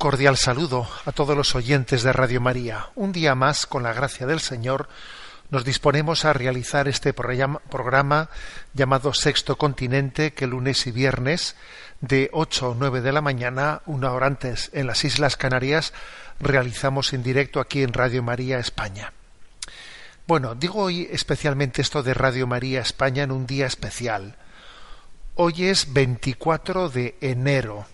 Cordial saludo a todos los oyentes de Radio María. Un día más, con la gracia del Señor, nos disponemos a realizar este programa, llamado Sexto Continente, que lunes y viernes, de 8 o 9 de la mañana, una hora antes en las Islas Canarias, realizamos en directo aquí en Radio María España. Bueno, digo hoy especialmente esto de Radio María España en un día especial. Hoy es 24 de enero,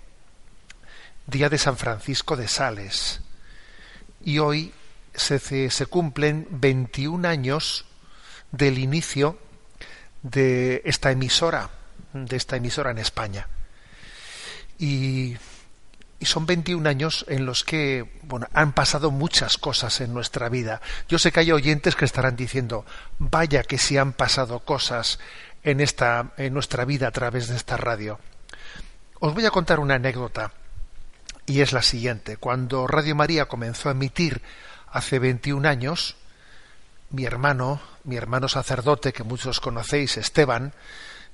día de San Francisco de Sales. Y hoy se, cumplen 21 años del inicio de esta emisora, de esta emisora en España. Y, y son 21 años en los que bueno, han pasado muchas cosas en nuestra vida. Yo sé que hay oyentes que estarán diciendo, vaya que si han pasado cosas en, esta, en nuestra vida a través de esta radio. Os voy a contar una anécdota y es la siguiente. Cuando Radio María comenzó a emitir hace 21 años, mi hermano, mi hermano sacerdote que muchos conocéis, Esteban,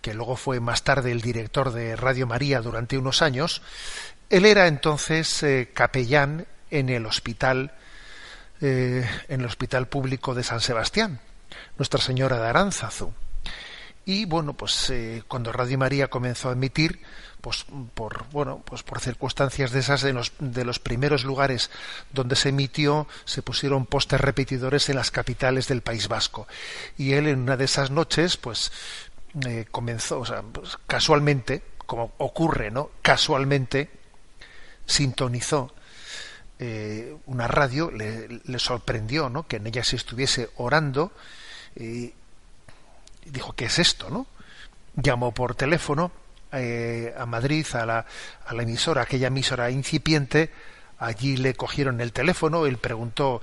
que luego fue más tarde el director de Radio María durante unos años, él era entonces eh, capellán en el hospital, eh, en el hospital público de San Sebastián, Nuestra Señora de Aránzazu. Y bueno, pues eh, cuando Radio María comenzó a emitir, pues por bueno, pues por circunstancias de esas de los, de los primeros lugares donde se emitió, se pusieron postes repetidores en las capitales del País Vasco. Y él en una de esas noches, pues eh, comenzó, o sea, pues, casualmente, como ocurre, ¿no? Casualmente sintonizó eh, una radio, le, le sorprendió, ¿no? Que en ella se estuviese orando. y dijo, ¿qué es esto? ¿no? Llamó por teléfono eh, a Madrid, a la, a la emisora, aquella emisora incipiente, allí le cogieron el teléfono, él preguntó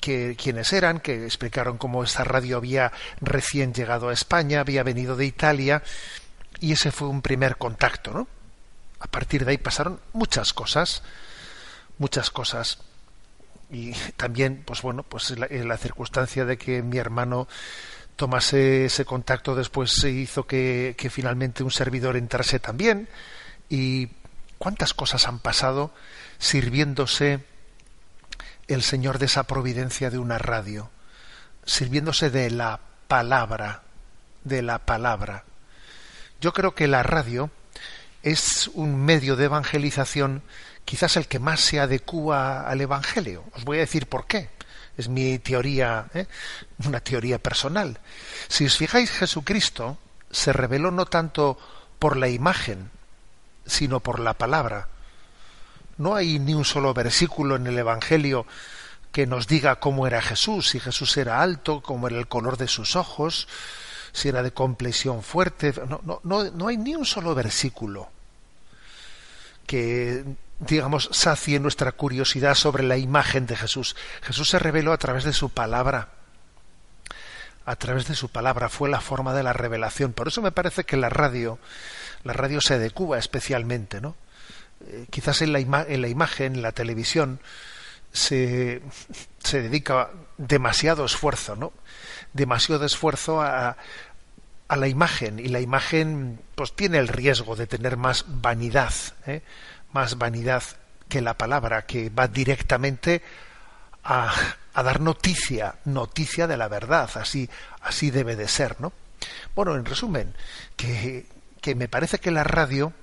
quiénes eran, que explicaron cómo esta radio había recién llegado a España, había venido de Italia, y ese fue un primer contacto, ¿no? A partir de ahí pasaron muchas cosas, muchas cosas y también pues bueno pues la, eh, la circunstancia de que mi hermano tomase ese contacto después se hizo que, que finalmente un servidor entrase también y cuántas cosas han pasado sirviéndose el Señor de esa providencia de una radio sirviéndose de la palabra de la palabra yo creo que la radio es un medio de evangelización quizás el que más se adecúa al Evangelio. Os voy a decir por qué. Es mi teoría, ¿eh? una teoría personal. Si os fijáis, Jesucristo se reveló no tanto por la imagen, sino por la palabra. no hay ni un solo versículo en el Evangelio que nos diga cómo era Jesús, si Jesús era alto, cómo era el color de sus ojos, si era de complexión fuerte. No, no, no, no hay ni un solo versículo que, digamos, sacie nuestra curiosidad sobre la imagen de Jesús. Jesús se reveló a través de su palabra. A través de su palabra fue la forma de la revelación. Por eso me parece que la radio, la radio se Cuba especialmente, ¿no? Eh, quizás en la, en la imagen, en la televisión, se, se dedica demasiado esfuerzo, ¿no? Demasiado esfuerzo a, a la imagen y la imagen pues tiene el riesgo de tener más vanidad, ¿eh? más vanidad que la palabra que va directamente a, a, dar noticia, noticia de la verdad, así, así debe de ser, ¿no? Bueno, en resumen, que, que me parece que la radio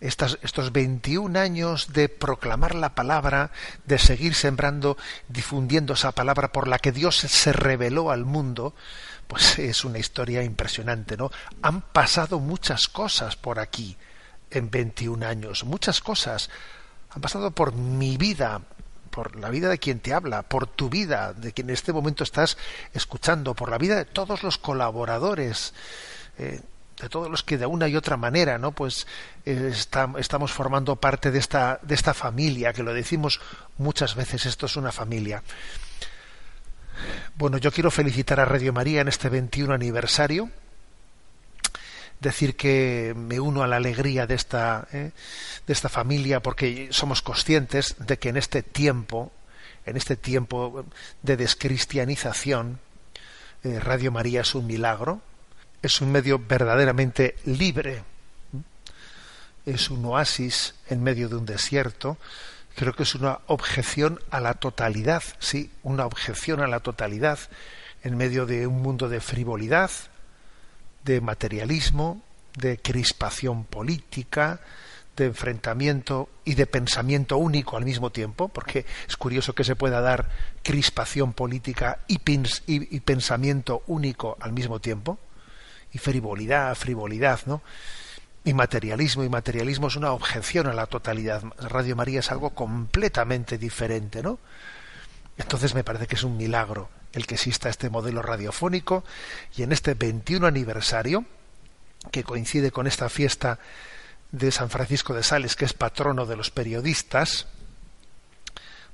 estas, estos 21 años de proclamar la palabra, de seguir sembrando, difundiendo esa palabra por la que Dios se reveló al mundo, pues es una historia impresionante, ¿no? Han pasado muchas cosas por aquí en 21 años, muchas cosas. Han pasado por mi vida, por la vida de quien te habla, por tu vida, de quien en este momento estás escuchando, por la vida de todos los colaboradores. Eh, de todos los que de una y otra manera no pues eh, estamos formando parte de esta de esta familia que lo decimos muchas veces esto es una familia bueno yo quiero felicitar a Radio María en este 21 aniversario. Decir que me uno a la alegría de esta eh, de esta familia porque somos conscientes de que en este tiempo en este tiempo de descristianización eh, Radio María es un milagro es un medio verdaderamente libre, es un oasis en medio de un desierto, creo que es una objeción a la totalidad, sí, una objeción a la totalidad en medio de un mundo de frivolidad, de materialismo, de crispación política, de enfrentamiento y de pensamiento único al mismo tiempo, porque es curioso que se pueda dar crispación política y, y pensamiento único al mismo tiempo y frivolidad, frivolidad, ¿no? Y materialismo, y materialismo es una objeción a la totalidad. Radio María es algo completamente diferente, ¿no? Entonces me parece que es un milagro el que exista este modelo radiofónico y en este 21 aniversario, que coincide con esta fiesta de San Francisco de Sales, que es patrono de los periodistas,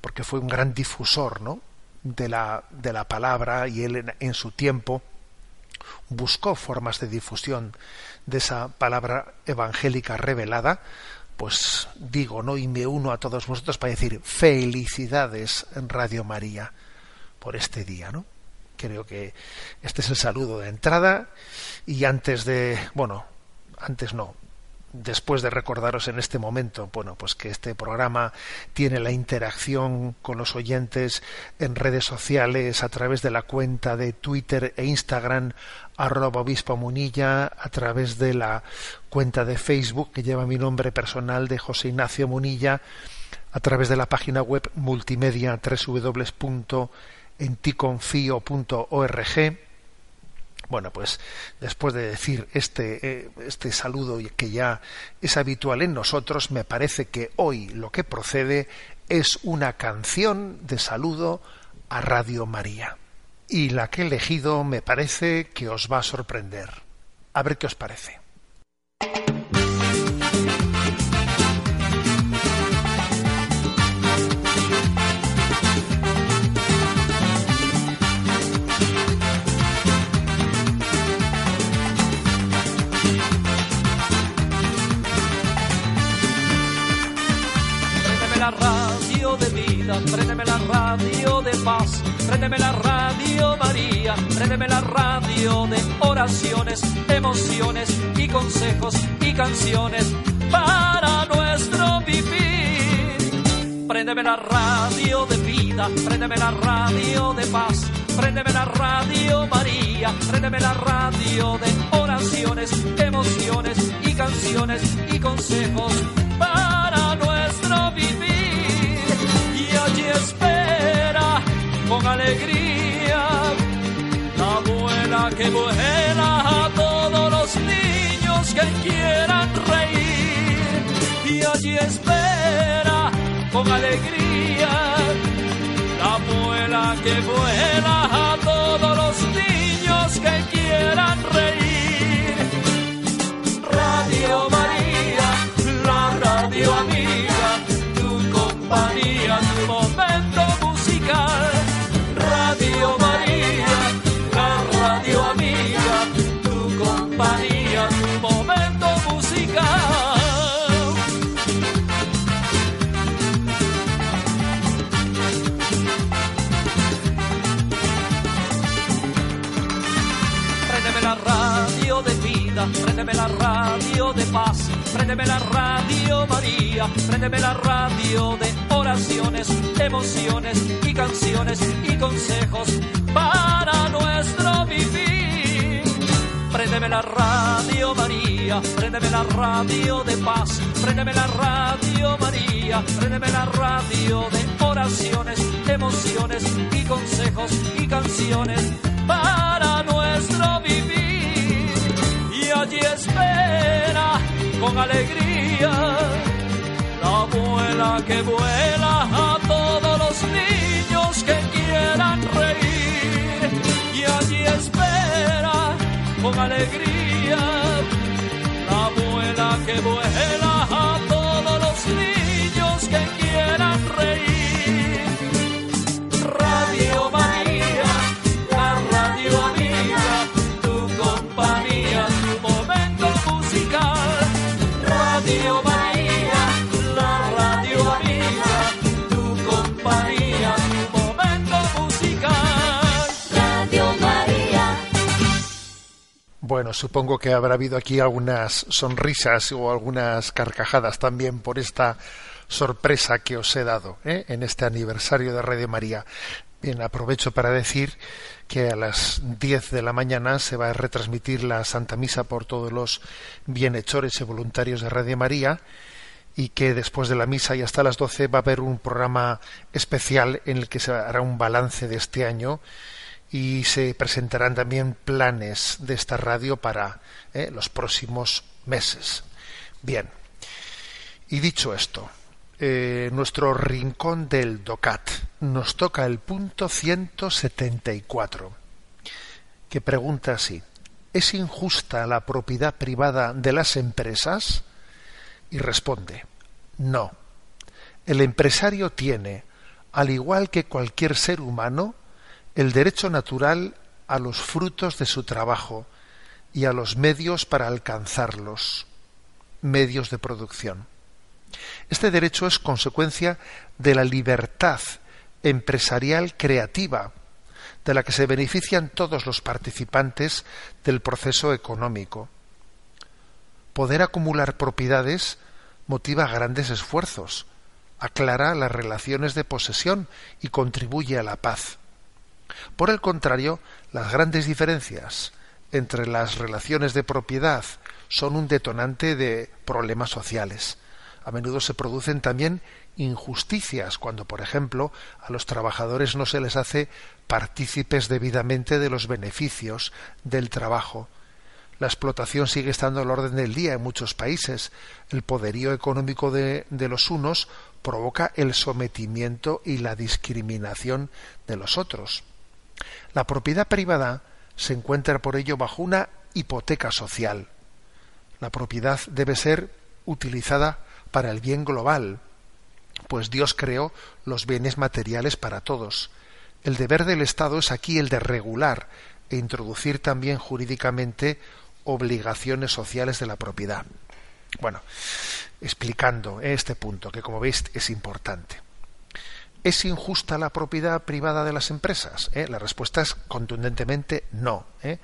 porque fue un gran difusor, ¿no? de la, de la palabra y él en su tiempo buscó formas de difusión de esa palabra evangélica revelada, pues digo, ¿no? Y me uno a todos vosotros para decir felicidades en Radio María por este día, ¿no? Creo que este es el saludo de entrada y antes de, bueno, antes no, después de recordaros en este momento, bueno, pues que este programa tiene la interacción con los oyentes en redes sociales a través de la cuenta de Twitter e Instagram arroba obispo munilla, a través de la cuenta de Facebook que lleva mi nombre personal de José Ignacio Munilla, a través de la página web multimedia www.enticonfio.org bueno, pues después de decir este, eh, este saludo que ya es habitual en nosotros, me parece que hoy lo que procede es una canción de saludo a Radio María. Y la que he elegido me parece que os va a sorprender. A ver qué os parece. préndeme la radio de paz, préndeme la radio María, préndeme la radio de oraciones, emociones y consejos y canciones para nuestro vivir. Préndeme la radio de vida, préndeme la radio de paz, préndeme la radio María, préndeme la radio de oraciones, emociones y canciones y consejos para nuestro vivir. Y espera con alegría la abuela que vuela a todos los niños que quieran reír y allí espera con alegría. La abuela que vuela a todos los niños que quieran reír. Compañía, momento musical. Préndeme la radio de vida, préndeme la radio de paz, préndeme la radio María, préndeme la radio de oraciones, emociones y canciones y consejos para nuestro vivir. Préndeme la radio María, préndeme la radio de paz, préndeme la radio María, préndeme la radio de oraciones, emociones y consejos y canciones para nuestro vivir. Y allí espera con alegría la abuela que vuela a todos los niños que quieran reír. Y allí espera con alegría. La abuela que vuela a todos los niños Bueno, supongo que habrá habido aquí algunas sonrisas o algunas carcajadas también por esta sorpresa que os he dado ¿eh? en este aniversario de Radio María. Bien, aprovecho para decir que a las 10 de la mañana se va a retransmitir la Santa Misa por todos los bienhechores y voluntarios de Radio María y que después de la misa y hasta las 12 va a haber un programa especial en el que se hará un balance de este año y se presentarán también planes de esta radio para eh, los próximos meses. Bien, y dicho esto, eh, nuestro rincón del DOCAT nos toca el punto 174, que pregunta así, ¿es injusta la propiedad privada de las empresas? Y responde, no. El empresario tiene, al igual que cualquier ser humano, el derecho natural a los frutos de su trabajo y a los medios para alcanzarlos, medios de producción. Este derecho es consecuencia de la libertad empresarial creativa, de la que se benefician todos los participantes del proceso económico. Poder acumular propiedades motiva grandes esfuerzos, aclara las relaciones de posesión y contribuye a la paz. Por el contrario, las grandes diferencias entre las relaciones de propiedad son un detonante de problemas sociales. A menudo se producen también injusticias cuando, por ejemplo, a los trabajadores no se les hace partícipes debidamente de los beneficios del trabajo. La explotación sigue estando al orden del día en muchos países. El poderío económico de, de los unos provoca el sometimiento y la discriminación de los otros. La propiedad privada se encuentra por ello bajo una hipoteca social. La propiedad debe ser utilizada para el bien global, pues Dios creó los bienes materiales para todos. El deber del Estado es aquí el de regular e introducir también jurídicamente obligaciones sociales de la propiedad. Bueno, explicando este punto, que como veis es importante. ¿Es injusta la propiedad privada de las empresas? ¿Eh? La respuesta es contundentemente no. ¿eh?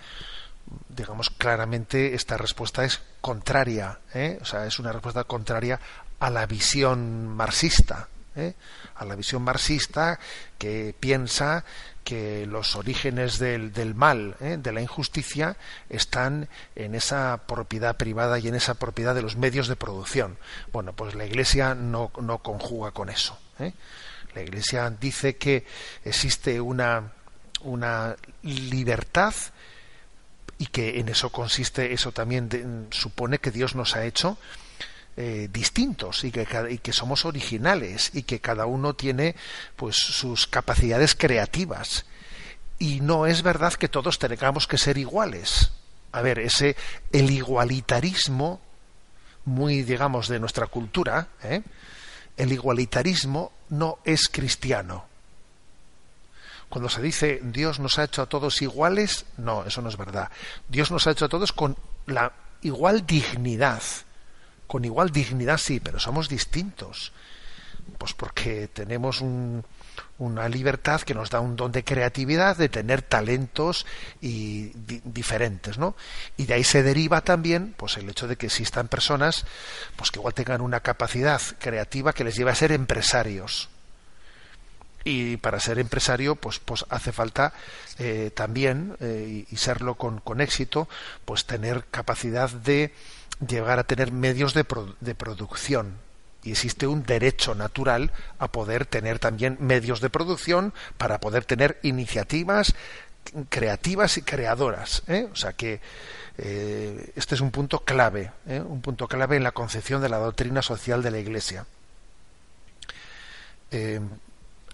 Digamos claramente esta respuesta es contraria, ¿eh? o sea, es una respuesta contraria a la visión marxista, a la visión marxista que piensa que los orígenes del, del mal, de la injusticia, están en esa propiedad privada y en esa propiedad de los medios de producción. Bueno, pues la Iglesia no, no conjuga con eso. ¿eh? La Iglesia dice que existe una, una libertad y que en eso consiste, eso también supone que Dios nos ha hecho eh, distintos y que, y que somos originales y que cada uno tiene pues sus capacidades creativas y no es verdad que todos tengamos que ser iguales a ver ese el igualitarismo muy digamos de nuestra cultura ¿eh? el igualitarismo no es cristiano cuando se dice Dios nos ha hecho a todos iguales, no, eso no es verdad. Dios nos ha hecho a todos con la igual dignidad. Con igual dignidad sí, pero somos distintos. Pues porque tenemos un- una libertad que nos da un don de creatividad, de tener talentos y di- diferentes, ¿no? Y de ahí se deriva también, pues el hecho de que existan personas, pues que igual tengan una capacidad creativa que les lleve a ser empresarios y para ser empresario pues pues hace falta eh, también eh, y serlo con, con éxito pues tener capacidad de llegar a tener medios de, pro- de producción y existe un derecho natural a poder tener también medios de producción para poder tener iniciativas creativas y creadoras ¿eh? o sea que eh, este es un punto clave ¿eh? un punto clave en la concepción de la doctrina social de la Iglesia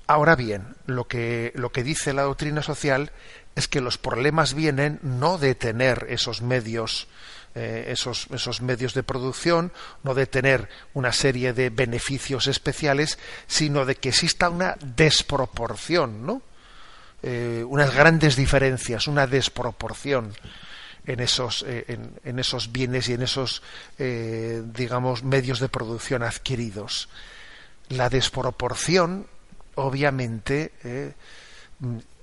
Ahora bien, lo que, lo que dice la doctrina social es que los problemas vienen no de tener esos medios, eh, esos, medios de producción, no de tener una serie de beneficios especiales, sino de que exista una desproporción, ¿no? Eh, unas grandes diferencias, una desproporción en esos, eh, en, esos bienes y en esos, digamos, medios de producción adquiridos. La desproporción obviamente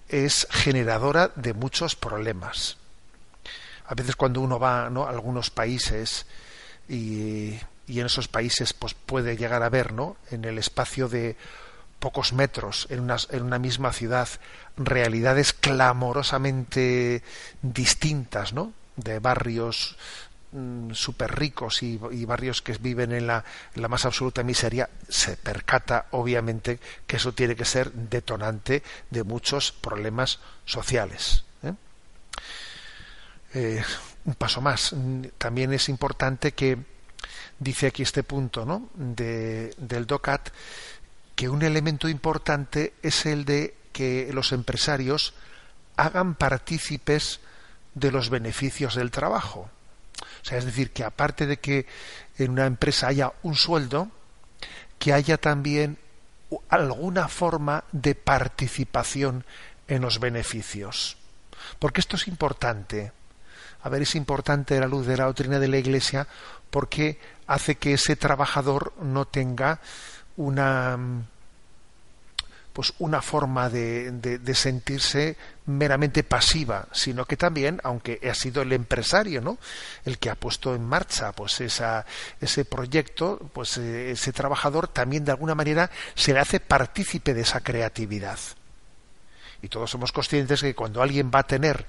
es generadora de muchos problemas. A veces cuando uno va a algunos países y, en esos países pues puede llegar a ver ¿no? en el espacio de pocos metros en una, en una misma ciudad realidades clamorosamente distintas ¿no? de barrios súper ricos y, barrios que viven en la, más absoluta miseria, se percata obviamente que eso tiene que ser detonante de muchos problemas sociales. ¿Eh? Un paso más. También es importante que dice aquí este punto ¿no? de, del DOCAT que un elemento importante es el de que los empresarios hagan partícipes de los beneficios del trabajo. O sea, es decir, que aparte de que en una empresa haya un sueldo, que haya también alguna forma de participación en los beneficios. Porque esto es importante. A ver, es importante la luz de la doctrina de la Iglesia porque hace que ese trabajador no tenga una pues una forma de, sentirse meramente pasiva, sino que también, aunque ha sido el empresario, ¿no? el que ha puesto en marcha pues esa, ese proyecto, pues eh, ese trabajador también de alguna manera se le hace partícipe de esa creatividad. Y todos somos conscientes que cuando alguien va a tener,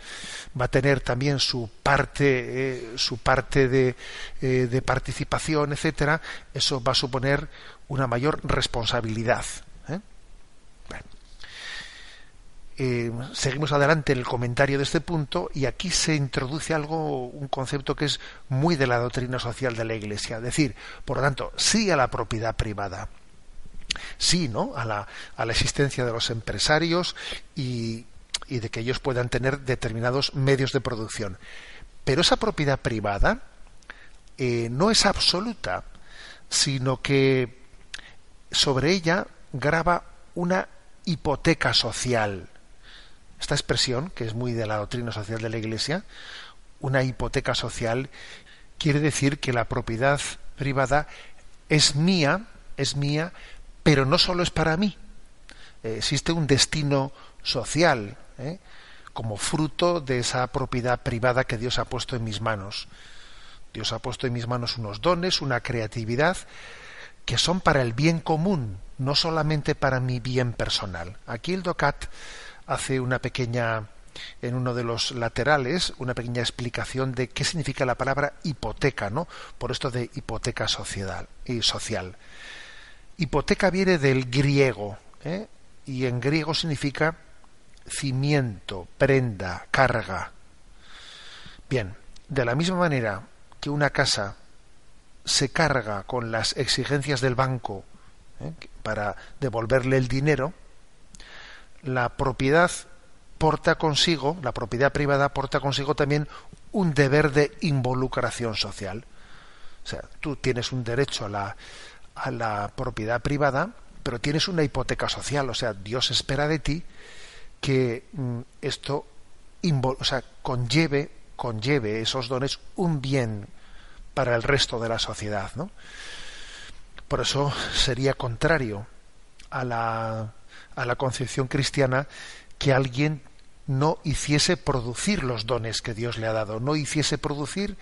va a tener también su parte, eh, su parte de, eh, de participación, etcétera, eso va a suponer una mayor responsabilidad. Eh, seguimos adelante en el comentario de este punto y aquí se introduce algo, un concepto que es muy de la doctrina social de la Iglesia. Es decir, por lo tanto, sí a la propiedad privada, sí, ¿no? A la, a la existencia de los empresarios y, de que ellos puedan tener determinados medios de producción. Pero esa propiedad privada eh, no es absoluta, sino que sobre ella graba una hipoteca social esta expresión, que es muy de la doctrina social de la Iglesia, una hipoteca social, quiere decir que la propiedad privada es mía, es mía, pero no solo es para mí. Eh, existe un destino social, ¿eh? como fruto de esa propiedad privada que Dios ha puesto en mis manos. Dios ha puesto en mis manos unos dones, una creatividad, que son para el bien común, no solamente para mi bien personal. Aquí el DOCAT hace una pequeña en uno de los laterales una pequeña explicación de qué significa la palabra hipoteca, ¿no? Por esto de hipoteca social y social. Hipoteca viene del griego, ¿eh? y en griego significa cimiento, prenda, carga. Bien, de la misma manera que una casa se carga con las exigencias del banco ¿eh? para devolverle el dinero, la propiedad porta consigo, la propiedad privada porta consigo también un deber de involucración social. O sea, tú tienes un derecho a la, a la propiedad privada, pero tienes una hipoteca social. O sea, Dios espera de ti que mm, esto o sea, conlleve, conlleve esos dones un bien para el resto de la sociedad. ¿no? Por eso sería contrario a la, a la concepción cristiana que alguien no hiciese producir los dones que Dios le ha dado, no hiciese producir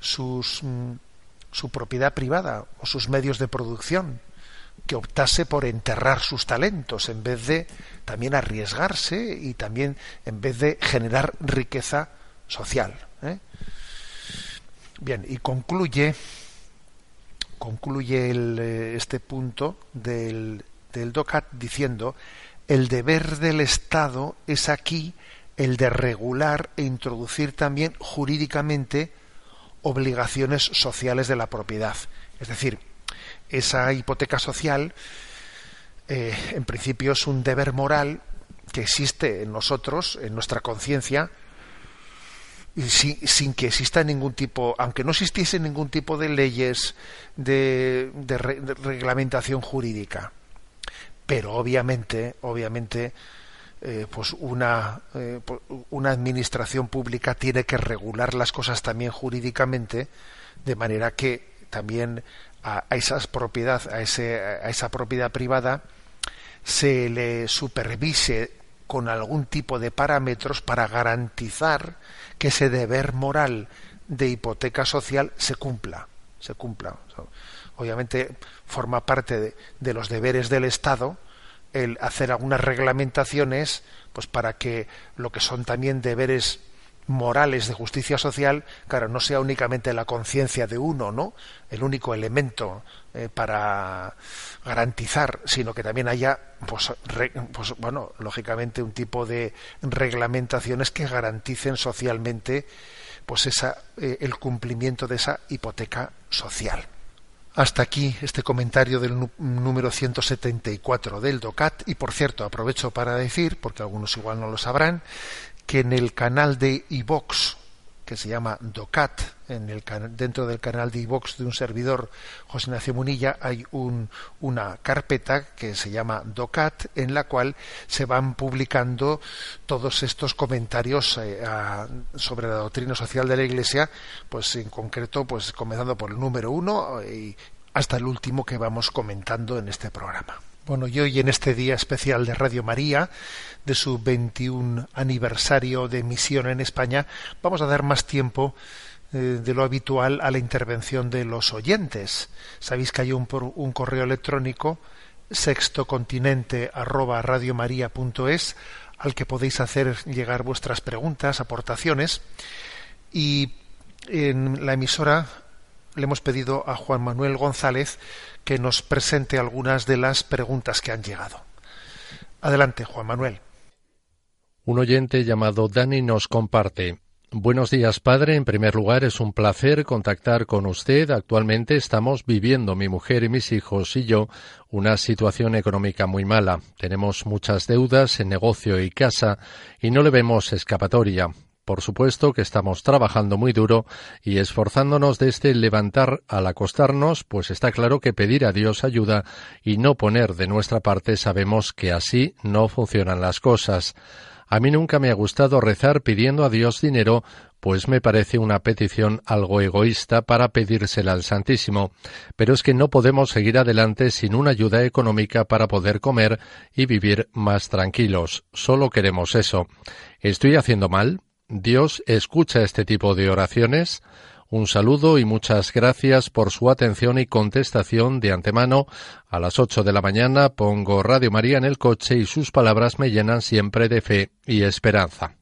sus, mm, su propiedad privada o sus medios de producción, que optase por enterrar sus talentos en vez de también arriesgarse y también en vez de generar riqueza social. ¿eh? Bien, y concluye concluye eh, este punto del, del DOCAT diciendo el deber del Estado es aquí el de regular e introducir también jurídicamente obligaciones sociales de la propiedad. Es decir, esa hipoteca social, eh, en principio, es un deber moral que existe en nosotros, en nuestra conciencia, sin, sin, que exista ningún tipo, aunque no existiese ningún tipo de leyes de, de reglamentación jurídica. Pero obviamente, obviamente, eh, pues una, eh, una administración pública tiene que regular las cosas también jurídicamente de manera que también a, esas propiedad a, ese, a esa propiedad privada se le supervise con algún tipo de parámetros para garantizar que ese deber moral de hipoteca social se cumpla se cumpla. Obviamente forma parte de los deberes del Estado el hacer algunas reglamentaciones pues para que lo que son también deberes morales de justicia social, claro, no sea únicamente la conciencia de uno, ¿no? El único elemento eh, para garantizar, sino que también haya, pues, pues, bueno, lógicamente un tipo de reglamentaciones que garanticen socialmente, pues esa, eh, el cumplimiento de esa hipoteca social. Hasta aquí este comentario del número 174 del DOCAT. Y por cierto aprovecho para decir, porque algunos igual no lo sabrán, que en el canal de iVox que se llama DOCAT, en el, dentro del canal de iVox de un servidor, José Ignacio Munilla, hay un, una carpeta que se llama DOCAT, en la cual se van publicando todos estos comentarios eh, sobre la doctrina social de la Iglesia, pues en concreto, pues comenzando por el número uno y hasta el último que vamos comentando en este programa. Bueno, y hoy en este día especial de Radio María, de su 21 aniversario de misión en España, vamos a dar más tiempo eh, de lo habitual a la intervención de los oyentes. Sabéis que hay un, un correo electrónico sextocontinente arroba radiomaria.es al que podéis hacer llegar vuestras preguntas, aportaciones y en la emisora le hemos pedido a Juan Manuel González que nos presente algunas de las preguntas que han llegado. Adelante, Juan Manuel. Un oyente llamado Dani nos comparte. Buenos días, padre. En primer lugar, es un placer contactar con usted. Actualmente estamos viviendo, mi mujer y mis hijos y yo, una situación económica muy mala. Tenemos muchas deudas en negocio y casa y no le vemos escapatoria. Por supuesto que estamos trabajando muy duro y esforzándonos desde levantar al acostarnos, pues está claro que pedir a Dios ayuda y no poner de nuestra parte sabemos que así no funcionan las cosas. A mí nunca me ha gustado rezar pidiendo a Dios dinero, pues me parece una petición algo egoísta para pedírsela al Santísimo, pero es que no podemos seguir adelante sin una ayuda económica para poder comer y vivir más tranquilos. Solo queremos eso. ¿Estoy haciendo mal? Dios escucha este tipo de oraciones. Un saludo y muchas gracias por su atención y contestación de antemano. A las ocho de la mañana pongo Radio María en el coche y sus palabras me llenan siempre de fe y esperanza.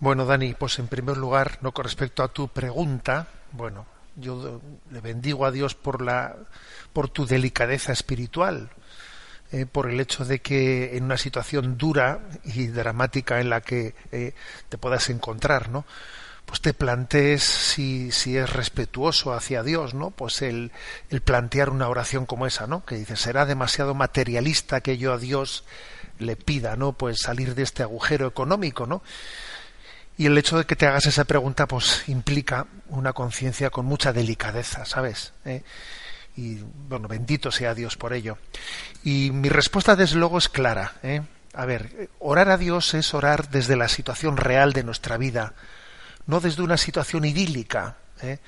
Bueno, Dani, pues en primer lugar, no con respecto a tu pregunta, bueno, yo le bendigo a Dios por la por tu delicadeza espiritual, eh, por el hecho de que en una situación dura y dramática en la que eh, te puedas encontrar, ¿no? pues te plantees si, si es respetuoso hacia Dios, ¿no? Pues el, el plantear una oración como esa, ¿no? Que dice, será demasiado materialista que yo a Dios le pida, ¿no? Pues salir de este agujero económico, ¿no? Y el hecho de que te hagas esa pregunta, pues implica una conciencia con mucha delicadeza, ¿sabes? ¿Eh? Y bueno, bendito sea Dios por ello. Y mi respuesta, desde luego, es clara. ¿eh? A ver, orar a Dios es orar desde la situación real de nuestra vida, no desde una situación idílica. ¿eh?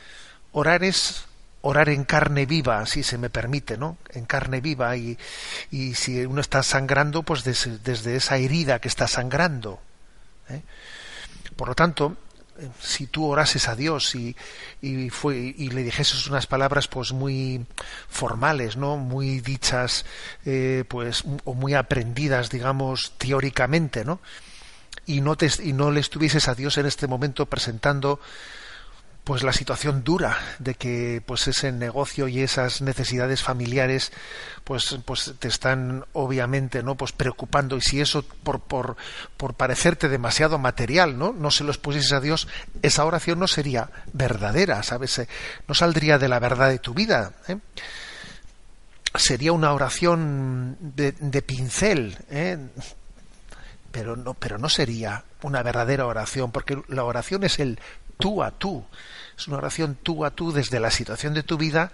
Orar es orar en carne viva, si se me permite, ¿no? En carne viva y, y si uno está sangrando, pues desde, desde esa herida que está sangrando. ¿eh? Por lo tanto, si tú orases a Dios y, y, fue, y le dijeses unas palabras pues muy formales, ¿no? Muy dichas, eh, pues, o muy aprendidas, digamos, teóricamente, ¿no? Y no, te, y no le estuvieses a Dios en este momento presentando pues la situación dura de que pues ese negocio y esas necesidades familiares pues pues te están obviamente no pues preocupando y si eso por por por parecerte demasiado material no no se los pusieses a Dios esa oración no sería verdadera sabes Eh, no saldría de la verdad de tu vida ¿eh? sería una oración de, de pincel ¿eh? pero no pero no sería una verdadera oración porque la oración es el tú a tú es una oración tú a tú desde la situación de tu vida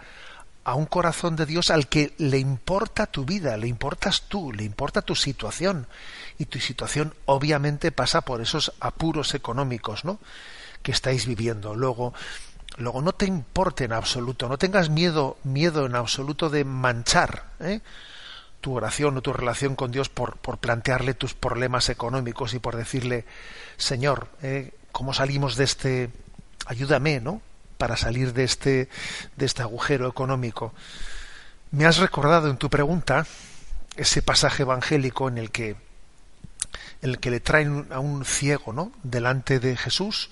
a un corazón de Dios al que le importa tu vida, le importas tú, le importa tu situación. Y tu situación obviamente pasa por esos apuros económicos, ¿no? que estáis viviendo. Luego, luego no te importe en absoluto, no tengas miedo, miedo en absoluto de manchar ¿eh? tu oración o tu relación con Dios por, por plantearle tus problemas económicos y por decirle, Señor, ¿eh? ¿Cómo salimos de este? Ayúdame, ¿no? para salir de este, de este agujero económico. Me has recordado en tu pregunta ese pasaje evangélico en el que, el que le traen a un ciego ¿no? delante de Jesús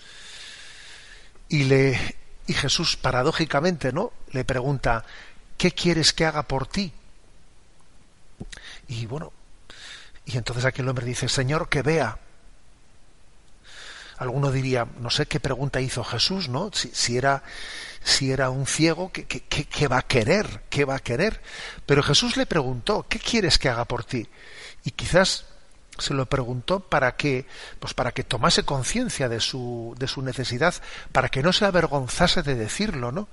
y, le, y Jesús paradójicamente ¿no? le pregunta ¿qué quieres que haga por ti? Y bueno, y entonces aquel hombre dice Señor que vea alguno diría, no sé qué pregunta hizo Jesús, ¿no? Si, era, si era un ciego, ¿qué, qué, qué, va a querer? ¿Qué va a querer? Pero Jesús le preguntó, ¿qué quieres que haga por ti? Y quizás se lo preguntó para que, pues para que tomase conciencia de su, de su necesidad, para que no se avergonzase de decirlo, ¿no?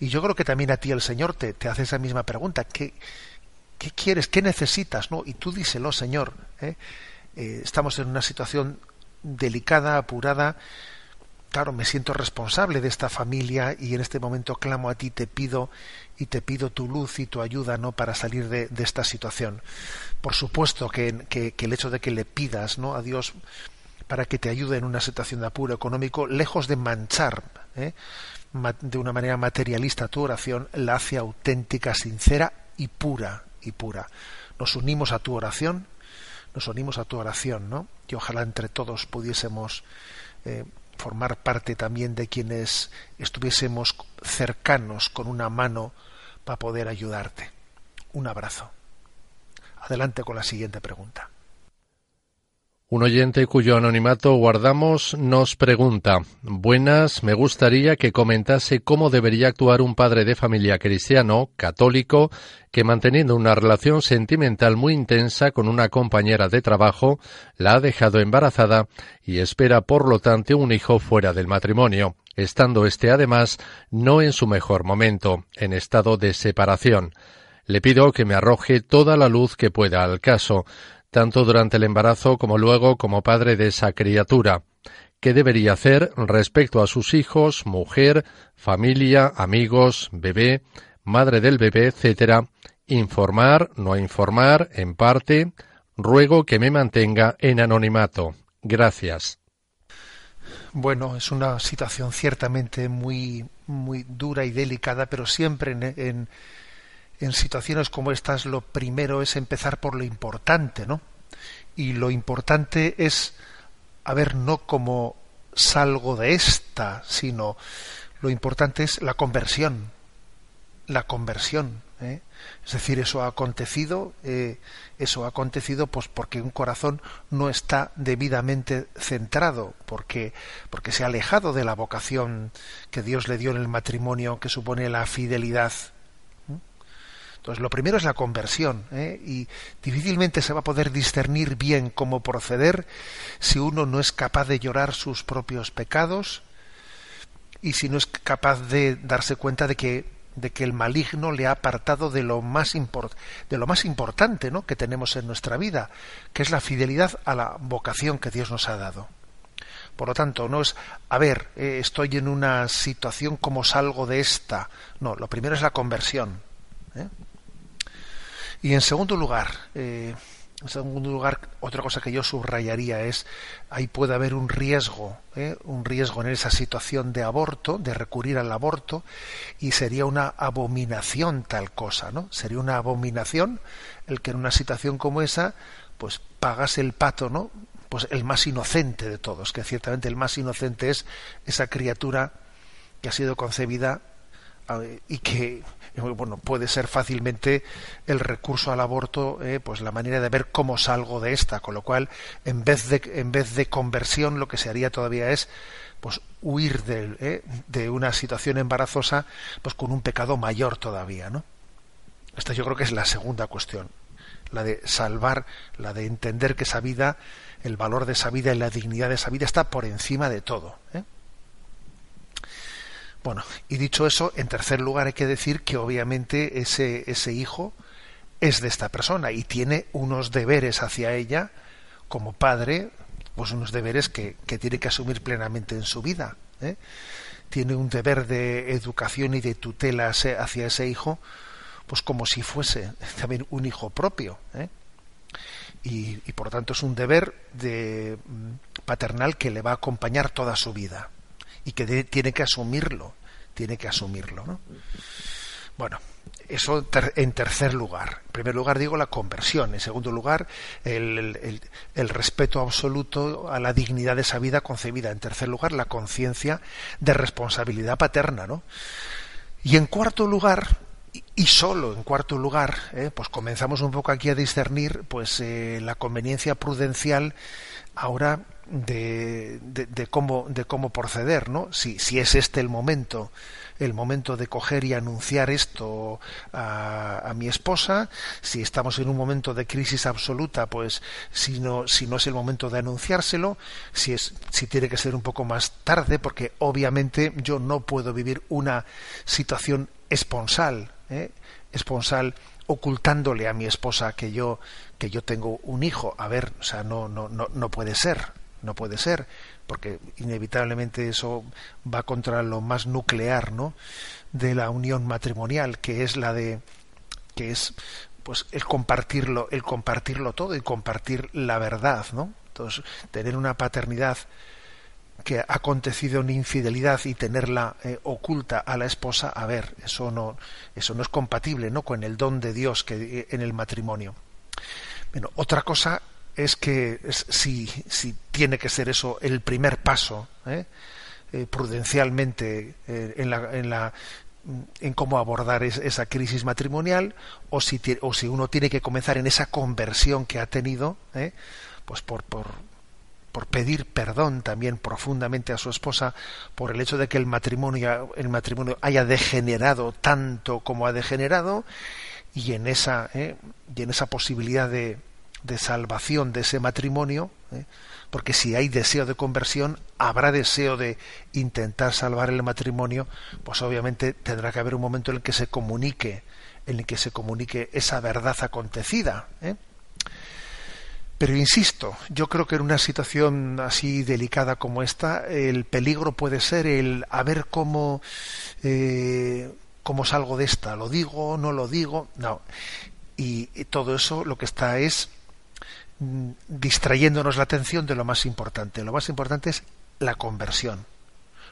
Y yo creo que también a ti el Señor te, te hace esa misma pregunta, ¿qué, ¿qué quieres? ¿Qué necesitas? ¿no? Y tú díselo, Señor. ¿eh? Eh, estamos en una situación delicada, apurada. Claro, me siento responsable de esta familia y en este momento clamo a ti, te pido y te pido tu luz y tu ayuda no para salir de, esta situación. Por supuesto que, que, que, el hecho de que le pidas no a Dios para que te ayude en una situación de apuro económico, lejos de manchar ¿eh? de una manera materialista tu oración, la hace auténtica, sincera y pura y pura. Nos unimos a tu oración nos unimos a tu oración, ¿no? Y ojalá entre todos pudiésemos eh, formar parte también de quienes estuviésemos cercanos con una mano para poder ayudarte. Un abrazo. Adelante con la siguiente pregunta. Un oyente cuyo anonimato guardamos nos pregunta Buenas, me gustaría que comentase cómo debería actuar un padre de familia cristiano, católico, que manteniendo una relación sentimental muy intensa con una compañera de trabajo, la ha dejado embarazada y espera por lo tanto un hijo fuera del matrimonio, estando este además no en su mejor momento, en estado de separación. Le pido que me arroje toda la luz que pueda al caso, tanto durante el embarazo como luego como padre de esa criatura. ¿Qué debería hacer respecto a sus hijos, mujer, familia, amigos, bebé, madre del bebé, etcétera? Informar, no informar, en parte. Ruego que me mantenga en anonimato. Gracias. Bueno, es una situación ciertamente muy, muy dura y delicada, pero siempre en, en en situaciones como estas lo primero es empezar por lo importante, ¿no? Y lo importante es, a ver, no como salgo de esta, sino lo importante es la conversión, la conversión. ¿eh? Es decir, eso ha acontecido, eh, eso ha acontecido pues porque un corazón no está debidamente centrado, porque, porque se ha alejado de la vocación que Dios le dio en el matrimonio, que supone la fidelidad. Entonces, lo primero es la conversión, ¿eh? y difícilmente se va a poder discernir bien cómo proceder si uno no es capaz de llorar sus propios pecados y si no es capaz de darse cuenta de que de que el maligno le ha apartado de lo más de lo más importante ¿no? que tenemos en nuestra vida, que es la fidelidad a la vocación que Dios nos ha dado. Por lo tanto, no es, a ver, eh, estoy en una situación, como salgo de esta? No, lo primero es la conversión. ¿eh? Y en segundo lugar, eh, en segundo lugar, otra cosa que yo subrayaría es, ahí puede haber un riesgo, ¿eh? un riesgo en esa situación de aborto, de recurrir al aborto, y sería una abominación tal cosa, ¿no? Sería una abominación el que en una situación como esa, pues pagas el pato, ¿no? Pues el más inocente de todos, que ciertamente el más inocente es esa criatura que ha sido concebida y que bueno puede ser fácilmente el recurso al aborto eh, pues la manera de ver cómo salgo de esta. Con lo cual en vez de en vez de conversión lo que se haría todavía es pues huir de, eh, de una situación embarazosa pues con un pecado mayor todavía no esta yo creo que es la segunda cuestión. La de salvar la de entender que esa vida el valor de esa vida y la dignidad de esa vida está por encima de todo ¿eh? Bueno, y dicho eso, en tercer lugar hay que decir que obviamente ese, ese hijo es de esta persona y tiene unos deberes hacia ella como padre, pues unos deberes que, que tiene que asumir plenamente en su vida. ¿eh? Tiene un deber de educación y de tutela hacia ese hijo, pues como si fuese también un hijo propio. ¿eh? Y, y, por tanto es un deber de mm, paternal que le va a acompañar toda su vida y que tiene que asumirlo, tiene que asumirlo. ¿no? Bueno, eso en tercer lugar. En primer lugar digo la conversión. En segundo lugar, el, el, el, respeto absoluto a la dignidad de esa vida concebida. En tercer lugar, la conciencia de responsabilidad paterna. ¿no? Y en cuarto lugar, y solo en cuarto lugar, eh, pues comenzamos un poco aquí a discernir pues eh, la conveniencia prudencial ahora de, de, cómo, de cómo proceder, ¿no? Si, si es este el momento, el momento de coger y anunciar esto a, a, mi esposa, si estamos en un momento de crisis absoluta, pues si no, si no es el momento de anunciárselo, si es, si tiene que ser un poco más tarde, porque obviamente yo no puedo vivir una situación esponsal, ¿eh? esponsal ocultándole a mi esposa que yo que yo tengo un hijo a ver o sea no no no no puede ser no puede ser, porque inevitablemente eso va contra lo más nuclear, ¿no? de la unión matrimonial, que es la de que es pues el compartirlo, el compartirlo todo y compartir la verdad, ¿no? Entonces, tener una paternidad que ha acontecido una infidelidad y tenerla eh, oculta a la esposa, a ver, eso no, eso no es compatible, ¿no? con el don de Dios que eh, en el matrimonio. Bueno, otra cosa es que si, si tiene que ser eso el primer paso, ¿eh? Eh, prudencialmente eh, en, la, en, la, en cómo abordar es, esa crisis matrimonial, o si, o si uno tiene que comenzar en esa conversión que ha tenido, pues por, por, por pedir perdón también profundamente a su esposa por el hecho de que el matrimonio, el matrimonio haya degenerado tanto como ha degenerado y en esa, y en esa posibilidad de, de salvación de ese matrimonio, ¿eh? porque si hay deseo de conversión, habrá deseo de intentar salvar el matrimonio, pues obviamente tendrá que haber un momento en el que se comunique, en el que se comunique esa verdad acontecida. ¿eh? Pero insisto, yo creo que en una situación así delicada como esta, el peligro puede ser el a ver cómo, eh, cómo salgo de esta, lo digo, no lo digo, no. Y, todo eso lo que está es distrayéndonos la atención de lo más importante. Lo más importante es la conversión.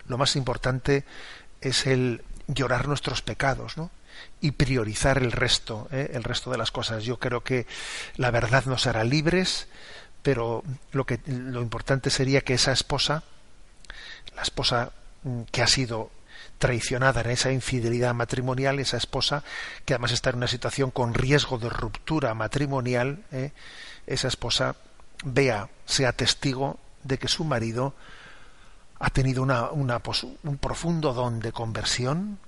Lo más importante es el llorar nuestros pecados, ¿no? y priorizar el resto, ¿eh? el resto de las cosas. Yo creo que la verdad nos hará libres, pero lo que lo importante sería que esa esposa, la esposa mm, que ha sido traicionada en esa infidelidad matrimonial, esa esposa que además está en una situación con riesgo de ruptura matrimonial, ¿eh? esa esposa vea, sea testigo de que su marido ha tenido una, una, un profundo don de conversión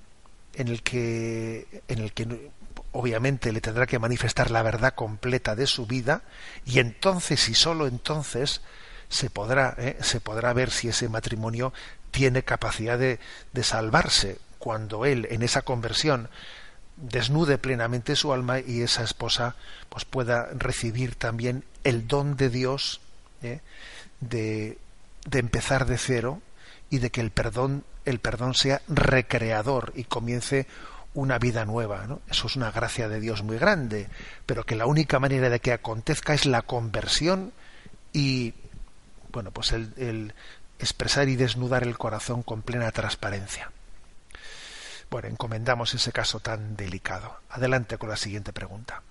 en el que en el que obviamente le tendrá que manifestar la verdad completa de su vida y entonces y sólo entonces se podrá ¿eh? se podrá ver si ese matrimonio tiene capacidad de, de salvarse cuando él en esa conversión desnude plenamente su alma y esa esposa pues pueda recibir también el don de Dios ¿eh? de, de empezar de cero y de que el perdón el perdón sea recreador y comience una vida nueva. Eso es una gracia de Dios muy grande, pero que la única manera de que acontezca es la conversión y bueno, pues el, el expresar y desnudar el corazón con plena transparencia. Bueno, encomendamos ese caso tan delicado. Adelante con la siguiente pregunta.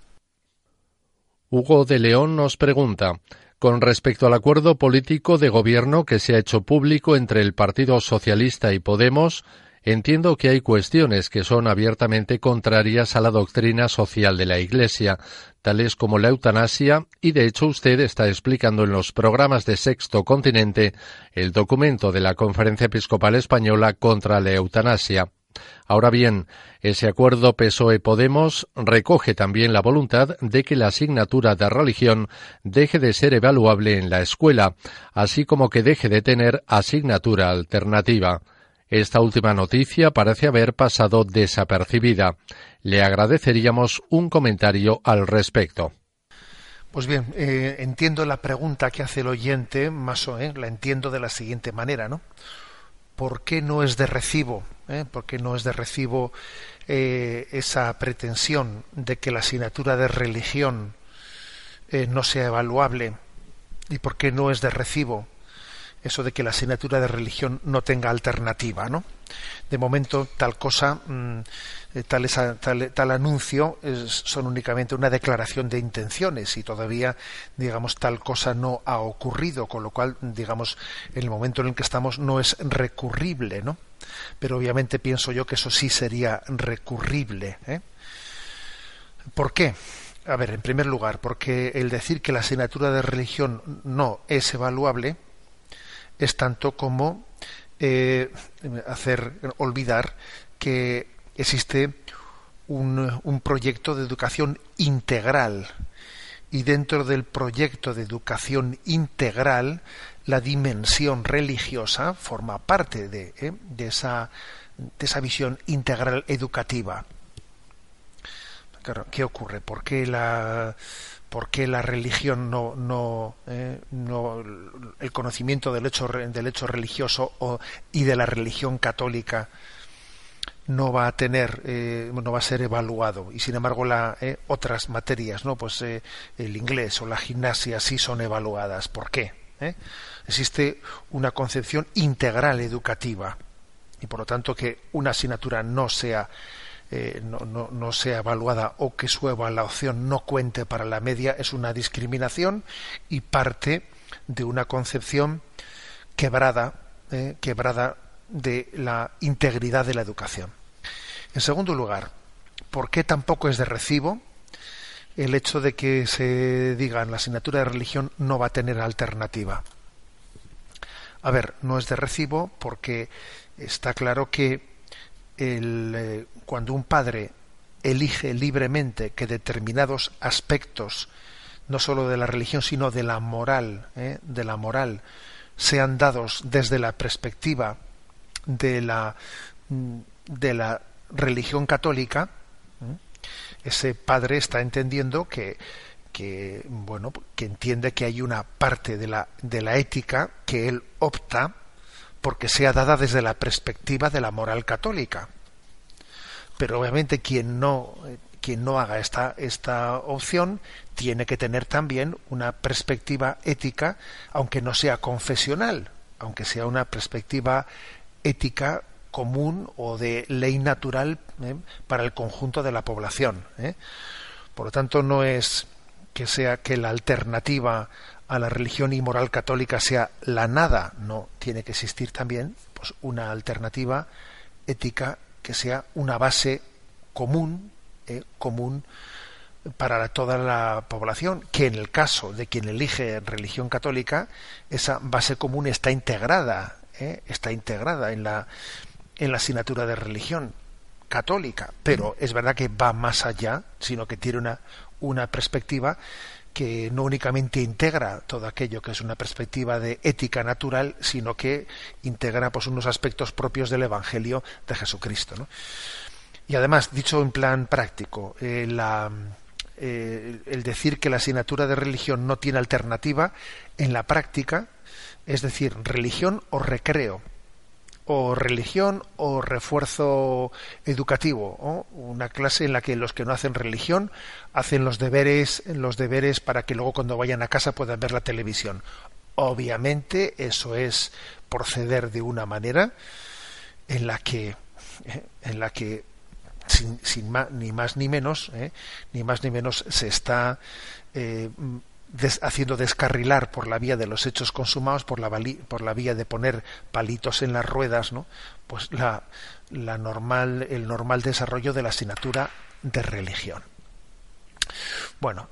Hugo de León nos pregunta, con respecto al acuerdo político de gobierno que se ha hecho público entre el Partido Socialista y Podemos, entiendo que hay cuestiones que son abiertamente contrarias a la doctrina social de la Iglesia, tales como la eutanasia, y de hecho usted está explicando en los programas de Sexto Continente el documento de la Conferencia Episcopal Española contra la eutanasia. Ahora bien, ese acuerdo PSOE-Podemos recoge también la voluntad de que la asignatura de religión deje de ser evaluable en la escuela, así como que deje de tener asignatura alternativa. Esta última noticia parece haber pasado desapercibida. Le agradeceríamos un comentario al respecto. Pues bien, eh, entiendo la pregunta que hace el oyente, más o menos, la entiendo de la siguiente manera, ¿no? ¿Por qué no es de recibo? Eh? ¿Por qué no es de recibo eh, esa pretensión de que la asignatura de religión eh, no sea evaluable? ¿Y por qué no es de recibo eso de que la asignatura de religión no tenga alternativa, ¿no? De momento, tal cosa, mm, eh, tal, tal, anuncio son únicamente una declaración de intenciones y todavía, digamos, tal cosa no ha ocurrido, con lo cual, digamos, el momento en el que estamos no es recurrible, ¿no? Pero obviamente pienso yo que eso sí sería recurrible. ¿eh? ¿Por qué? A ver, en primer lugar, porque el decir que la asignatura de religión no es evaluable es tanto como eh, hacer olvidar que existe un, un proyecto de educación integral y dentro del proyecto de educación integral la dimensión religiosa forma parte de, ¿eh? de, esa, de esa visión integral educativa. ¿qué ocurre? ¿Por qué la, por qué la religión no, eh, el conocimiento del hecho, religioso y de la religión católica no va a tener eh, no va a ser evaluado. Y sin embargo la, eh, otras materias no pues eh, el inglés o la gimnasia sí son evaluadas. Por qué existe una concepción integral educativa y por lo tanto que una asignatura no sea eh, no, no, sea evaluada o que su evaluación no cuente para la media es una discriminación y parte de una concepción quebrada, eh, quebrada de la integridad de la educación. En segundo lugar, ¿por qué tampoco es de recibo el hecho de que se diga en la asignatura de religión no va a tener alternativa? A ver, no es de recibo porque está claro que el, eh, cuando un padre elige libremente que determinados aspectos, no sólo de la religión, sino de la moral, ¿eh? de la moral, sean dados desde la perspectiva de la, de la religión católica, ese padre está entendiendo que, que, bueno, que entiende que hay una parte de la, de la ética que él opta porque sea dada desde la perspectiva de la moral católica pero obviamente quien no quien no haga esta, esta opción tiene que tener también una perspectiva ética, aunque no sea confesional, aunque sea una perspectiva ética común o de ley natural ¿eh? para el conjunto de la población. ¿eh? Por lo tanto, no es que sea que la alternativa a la religión y moral católica sea la nada, no, tiene que existir también pues, una alternativa ética que sea una base común, eh, común para toda la población, que en el caso de quien elige religión católica, esa base común está integrada, eh, está integrada en la, en la asignatura de religión católica, pero es verdad que va más allá, sino que tiene una, una perspectiva que no únicamente integra todo aquello que es una perspectiva de ética natural, sino que integra pues unos aspectos propios del Evangelio de Jesucristo. ¿no? Y además, dicho en plan práctico, eh, eh, el decir que la asignatura de religión no tiene alternativa en la práctica, es decir, religión o recreo, o religión o refuerzo educativo, una clase en la que los que no hacen religión hacen los deberes, los deberes para que luego cuando vayan a casa puedan ver la televisión. Obviamente eso es proceder de una manera en la que en la que sin, sin ni más ni menos, ¿eh? ni más ni menos se está eh, haciendo descarrilar por la vía de los hechos consumados, por la, por la vía de poner palitos en las ruedas, ¿no? pues la, la normal, el normal desarrollo de la asignatura de religión. Bueno,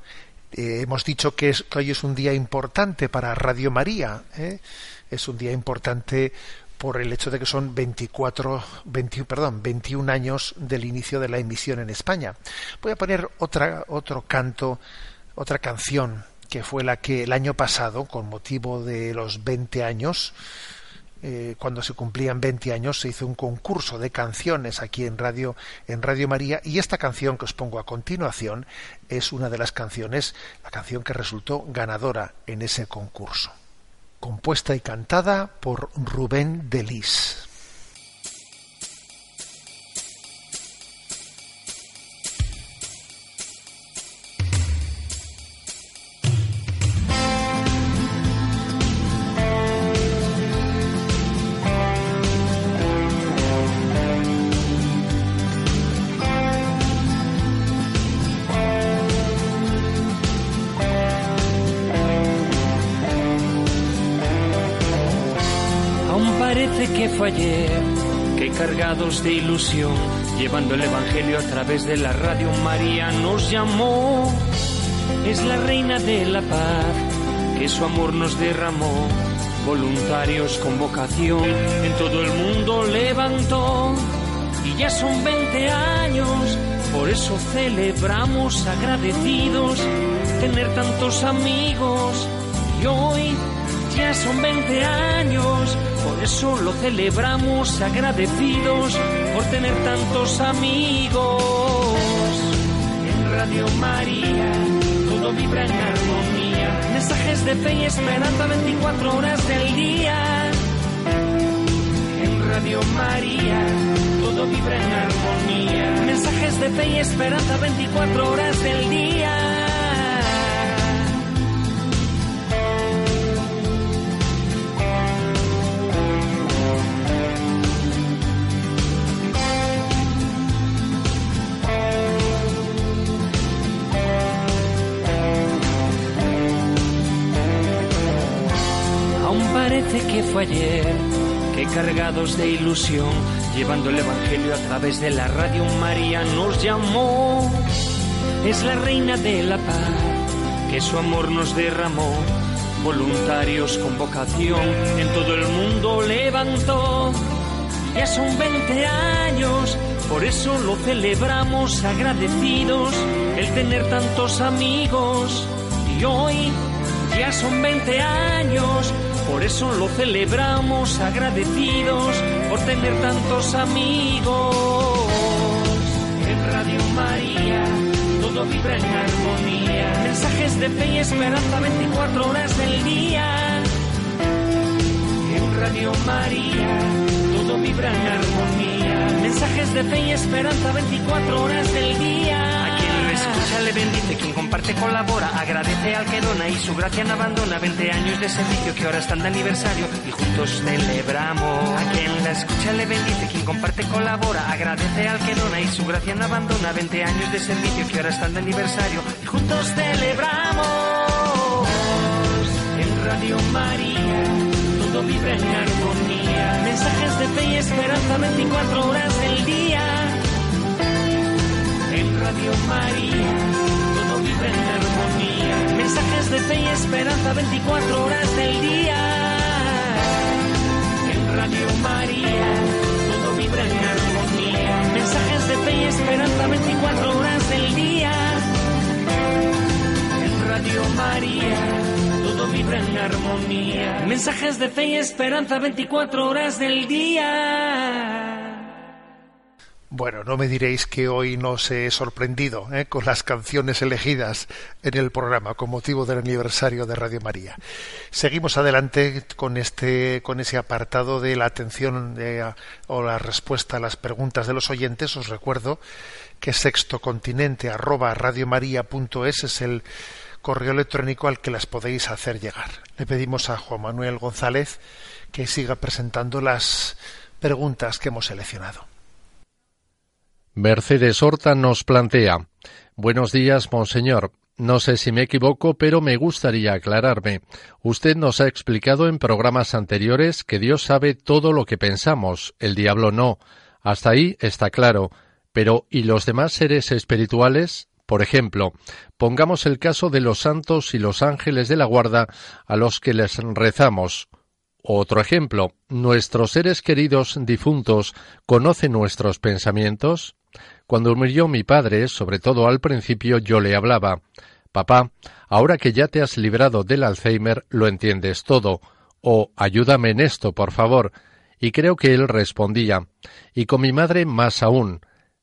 eh, hemos dicho que, es, que, hoy es un día importante para Radio María, ¿eh? es un día importante por el hecho de que son 24, 20, perdón, 21 años del inicio de la emisión en España. Voy a poner otra, otro canto, otra canción que fue la que el año pasado, con motivo de los 20 años, eh, cuando se cumplían 20 años, se hizo un concurso de canciones aquí en Radio, en Radio María, y esta canción que os pongo a continuación es una de las canciones, la canción que resultó ganadora en ese concurso compuesta y cantada por Rubén Delis. Ayer que cargados de ilusión, llevando el Evangelio a través de la radio María nos llamó. Es la reina de la paz, que su amor nos derramó. Voluntarios con vocación en todo el mundo levantó. Y ya son 20 años, por eso celebramos agradecidos tener tantos amigos. Y hoy ya son 20 años, eso lo celebramos agradecidos por tener tantos amigos. En Radio María todo vibra en armonía, mensajes de fe y esperanza 24 horas del día. En Radio María todo vibra en armonía, mensajes de fe y esperanza 24 horas del día. Fue ayer, que cargados de ilusión, llevando el Evangelio a través de la radio María nos llamó. Es la reina de la paz, que su amor nos derramó. Voluntarios con vocación en todo el mundo levantó. Ya son 20 años, por eso lo celebramos agradecidos, el tener tantos amigos. Y hoy ya son 20 años, por eso lo celebramos agradecidos por tener tantos amigos. En Radio María todo vibra en armonía. Mensajes de fe y esperanza 24 horas del día. En Radio María todo vibra en armonía. Mensajes de fe y esperanza 24 horas del día escucha, le bendice, quien comparte colabora, agradece al que dona y su gracia no abandona. 20 años de servicio que ahora están de aniversario y juntos celebramos. A quien la escucha le bendice, quien comparte colabora, agradece al que dona y su gracia no abandona. 20 años de servicio que ahora están de aniversario y juntos celebramos. En Radio María todo vibra en armonía Mensajes de fe y esperanza 24 horas del día. Radio María, todo vive en armonía. Mensajes de fe y esperanza 24 horas del día. En Radio María, todo vibra en armonía. Mensajes de fe y esperanza 24 horas del día. En Radio María, todo vibra en armonía. Mensajes de fe y esperanza 24 horas del día. Bueno, no me diréis que hoy no se he sorprendido ¿eh? con las canciones elegidas en el programa con motivo del aniversario de Radio María. Seguimos adelante con este, con ese apartado de la atención o la respuesta a las preguntas de los oyentes. Os recuerdo que sextocontinente arroba es el correo electrónico al que las podéis hacer llegar. Le pedimos a Juan Manuel González que siga presentando las preguntas que hemos seleccionado. Mercedes Horta nos plantea Buenos días, monseñor. No sé si me equivoco, pero me gustaría aclararme. Usted nos ha explicado en programas anteriores que Dios sabe todo lo que pensamos, el diablo no. Hasta ahí está claro. Pero ¿y los demás seres espirituales? Por ejemplo, pongamos el caso de los santos y los ángeles de la guarda a los que les rezamos. Otro ejemplo, ¿nuestros seres queridos difuntos conocen nuestros pensamientos? Cuando murió mi padre, sobre todo al principio, yo le hablaba Papá, ahora que ya te has librado del Alzheimer, lo entiendes todo, o ayúdame en esto, por favor. Y creo que él respondía, y con mi madre más aún.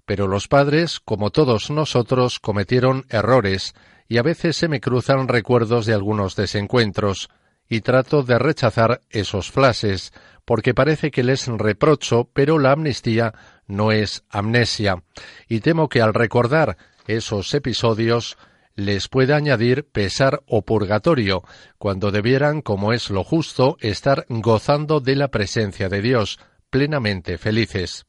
Pero los padres, como todos nosotros, cometieron errores, y a veces se me cruzan recuerdos de algunos desencuentros, y trato de rechazar esos flashes, porque parece que les reprocho, pero la amnistía no es amnesia, y temo que al recordar esos episodios les pueda añadir pesar o purgatorio, cuando debieran, como es lo justo, estar gozando de la presencia de Dios, plenamente felices.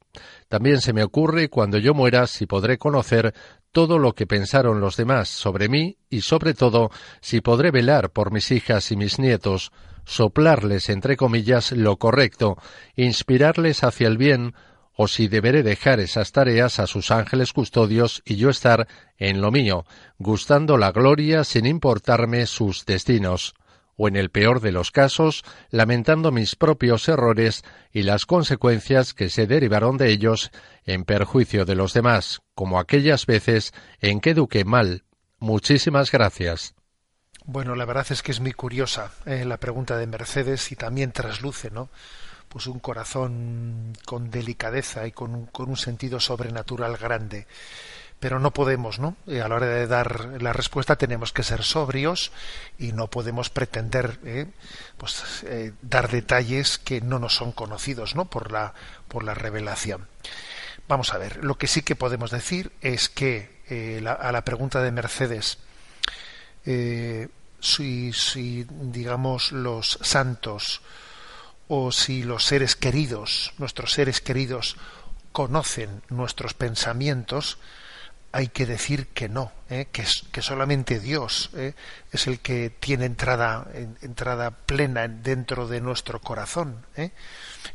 También se me ocurre cuando yo muera si podré conocer todo lo que pensaron los demás sobre mí y sobre todo si podré velar por mis hijas y mis nietos, soplarles entre comillas lo correcto, inspirarles hacia el bien, o si deberé dejar esas tareas a sus ángeles custodios y yo estar en lo mío, gustando la gloria sin importarme sus destinos, o en el peor de los casos, lamentando mis propios errores y las consecuencias que se derivaron de ellos en perjuicio de los demás, como aquellas veces en que eduqué mal. Muchísimas gracias. Bueno, la verdad es que es muy curiosa eh, la pregunta de Mercedes y también trasluce, ¿no? Pues un corazón con delicadeza y con un, con un sentido sobrenatural grande. Pero no podemos, ¿no? Eh, a la hora de dar la respuesta tenemos que ser sobrios y no podemos pretender, eh, pues, eh, dar detalles que no nos son conocidos, ¿no? Por la por la revelación. Vamos a ver. Lo que sí que podemos decir es que a la pregunta de Mercedes si, si, digamos los santos o si los seres queridos, nuestros seres queridos, conocen nuestros pensamientos, hay que decir que no, ¿eh? que, que solamente Dios ¿eh? es el que tiene entrada, en- entrada plena dentro de nuestro corazón. ¿eh?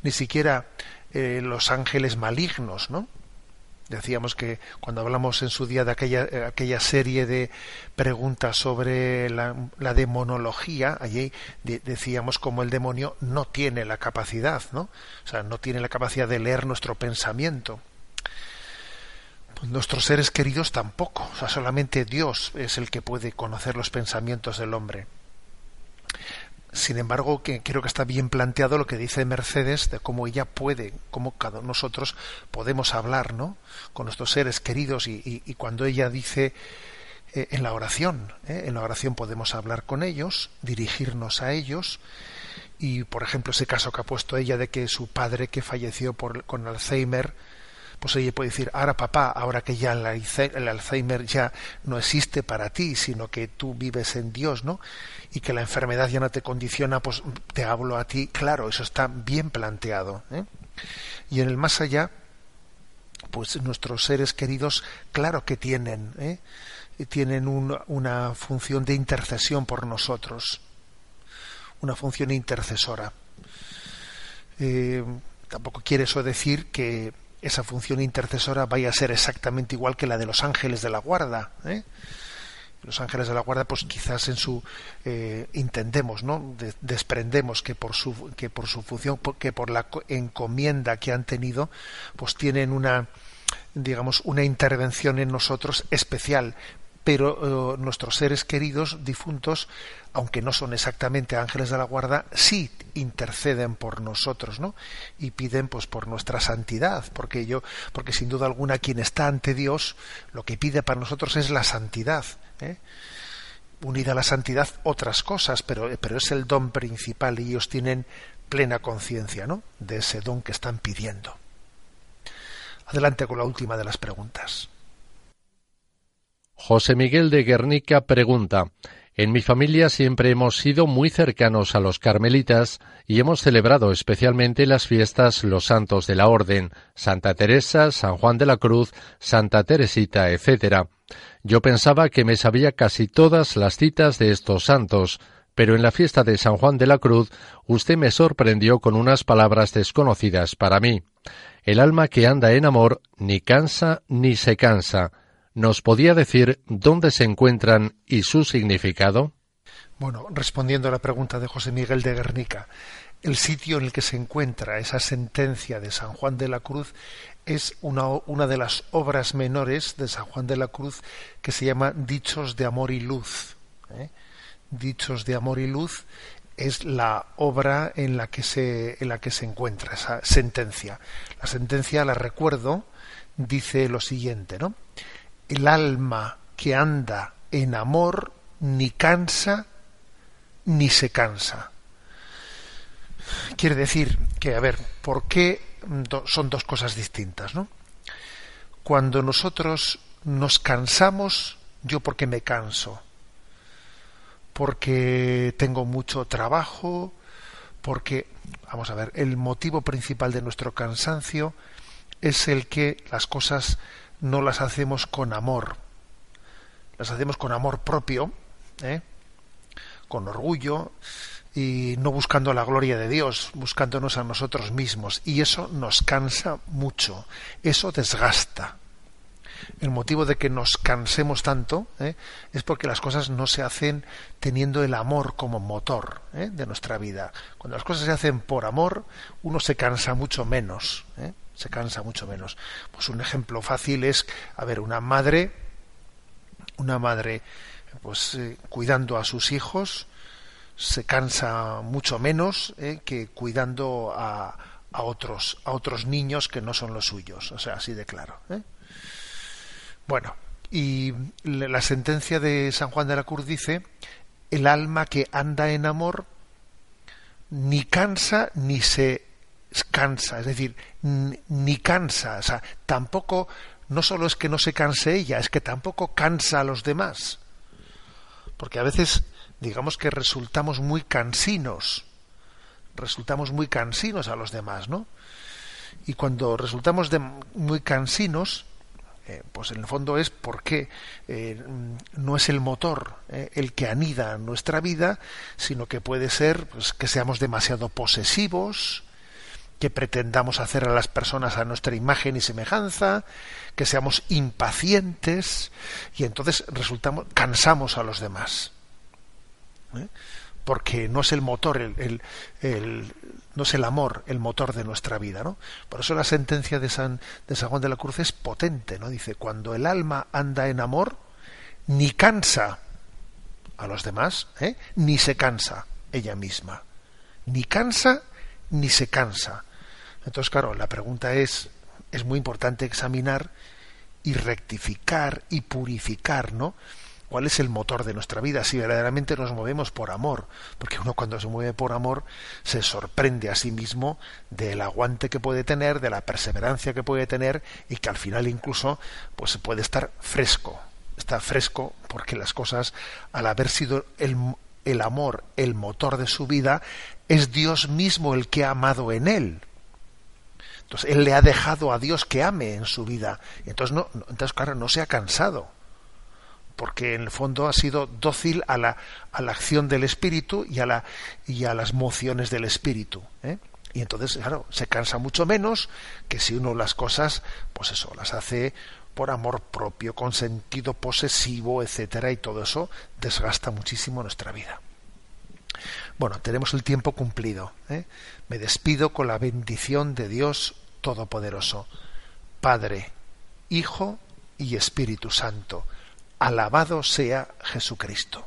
Ni siquiera eh, los ángeles malignos, ¿no? Decíamos que cuando hablamos en su día de aquella, eh, aquella serie de preguntas sobre la, demonología, allí de- decíamos como el demonio no tiene la capacidad, ¿no? O sea, no tiene la capacidad de leer nuestro pensamiento. Pues nuestros seres queridos tampoco. O sea, solamente Dios es el que puede conocer los pensamientos del hombre. Sin embargo, que creo que está bien planteado lo que dice Mercedes de cómo ella puede, cómo cada nosotros podemos hablar, ¿no? Con nuestros seres queridos y, cuando ella dice eh, en la oración, ¿eh? en la oración podemos hablar con ellos, dirigirnos a ellos y, por ejemplo, ese caso que ha puesto ella de que su padre que falleció por, con Alzheimer, pues ella puede decir, ahora papá, ahora que ya el Alzheimer ya no existe para ti, sino que tú vives en Dios, ¿no? Y que la enfermedad ya no te condiciona, pues te hablo a ti. Claro, eso está bien planteado. ¿eh? Y en el más allá, pues nuestros seres queridos, claro que tienen, ¿eh? tienen un- una función de intercesión por nosotros, una función intercesora. Eh, tampoco quiere eso decir que esa función intercesora vaya a ser exactamente igual que la de los ángeles de la guarda. ¿eh? Los ángeles de la guarda, pues quizás en su eh, entendemos, ¿no? De- desprendemos que por su que por su función, que por la co- encomienda que han tenido, pues tienen una digamos una intervención en nosotros especial. Pero eh, nuestros seres queridos difuntos, aunque no son exactamente ángeles de la guarda, sí interceden por nosotros, ¿no? Y piden pues por nuestra santidad, porque yo, porque sin duda alguna quien está ante Dios, lo que pide para nosotros es la santidad, ¿eh? unida a la santidad otras cosas, pero, pero es el don principal y ellos tienen plena conciencia, ¿no? De ese don que están pidiendo. Adelante con la última de las preguntas. José Miguel de Guernica pregunta En mi familia siempre hemos sido muy cercanos a los carmelitas y hemos celebrado especialmente las fiestas los santos de la Orden, Santa Teresa, San Juan de la Cruz, Santa Teresita, etc. Yo pensaba que me sabía casi todas las citas de estos santos, pero en la fiesta de San Juan de la Cruz usted me sorprendió con unas palabras desconocidas para mí. El alma que anda en amor ni cansa ni se cansa. ¿Nos podía decir dónde se encuentran y su significado? Bueno, respondiendo a la pregunta de José Miguel de Guernica, el sitio en el que se encuentra esa sentencia de San Juan de la Cruz es una, de las obras menores de San Juan de la Cruz que se llama Dichos de Amor y Luz. ¿eh? Dichos de Amor y Luz es la obra en la que se en la que se encuentra esa sentencia. La sentencia, la recuerdo, dice lo siguiente, ¿no? El alma que anda en amor ni cansa ni se cansa. Quiere decir que, a ver, ¿por qué son dos cosas distintas? Cuando nosotros nos cansamos, yo porque me canso, porque tengo mucho trabajo, porque, vamos a ver, el motivo principal de nuestro cansancio es el que las cosas no las hacemos con amor, las hacemos con amor propio, ¿eh? con orgullo y no buscando la gloria de Dios, buscándonos a nosotros mismos. Y eso nos cansa mucho, eso desgasta. El motivo de que nos cansemos tanto ¿eh? es porque las cosas no se hacen teniendo el amor como motor ¿eh? de nuestra vida. Cuando las cosas se hacen por amor, uno se cansa mucho menos. ¿eh? Se cansa mucho menos. Pues un ejemplo fácil es, a ver, una madre, una madre, pues eh, cuidando a sus hijos, se cansa mucho menos ¿eh? que cuidando a, a otros, a otros niños que no son los suyos. O sea, así de claro. ¿eh? Bueno, y la sentencia de San Juan de la Cruz dice, el alma que anda en amor ni cansa ni se cansa, es decir, ni, cansa, o sea, tampoco, no solo es que no se canse ella, es que tampoco cansa a los demás. Porque a veces, digamos que resultamos muy cansinos, resultamos muy cansinos a los demás, ¿no? Y cuando resultamos de muy cansinos, eh, pues en el fondo es porque eh, no es el motor eh, el que anida nuestra vida, sino que puede ser pues, que seamos demasiado posesivos, que pretendamos hacer a las personas a nuestra imagen y semejanza, que seamos impacientes y entonces resultamos cansamos a los demás. ¿eh? Porque no es el motor, el, el- no es el amor el motor de nuestra vida, ¿no? Por eso la sentencia de San, de San Juan de la Cruz es potente, ¿no? Dice, cuando el alma anda en amor, ni cansa a los demás, ¿eh? ni se cansa ella misma. Ni cansa ni se cansa. Entonces, claro, la pregunta es, es muy importante examinar y rectificar y purificar, ¿no? ¿Cuál es el motor de nuestra vida? Si verdaderamente nos movemos por amor, porque uno cuando se mueve por amor se sorprende a sí mismo del aguante que puede tener, de la perseverancia que puede tener y que al final incluso pues puede estar fresco, está fresco porque las cosas al haber sido el, el amor el motor de su vida es Dios mismo el que ha amado en él. Entonces él le ha dejado a Dios que ame en su vida. Entonces no- entonces claro, no se ha cansado. Porque en el fondo ha sido dócil a la, a la acción del espíritu y a, la, y a las mociones del espíritu. ¿eh? Y entonces, claro, se cansa mucho menos que si uno las cosas, pues eso, las hace por amor propio, con sentido posesivo, etcétera, y todo eso desgasta muchísimo nuestra vida. Bueno, tenemos el tiempo cumplido. ¿eh? Me despido con la bendición de Dios Todopoderoso, Padre, Hijo y Espíritu Santo. Alabado sea Jesucristo.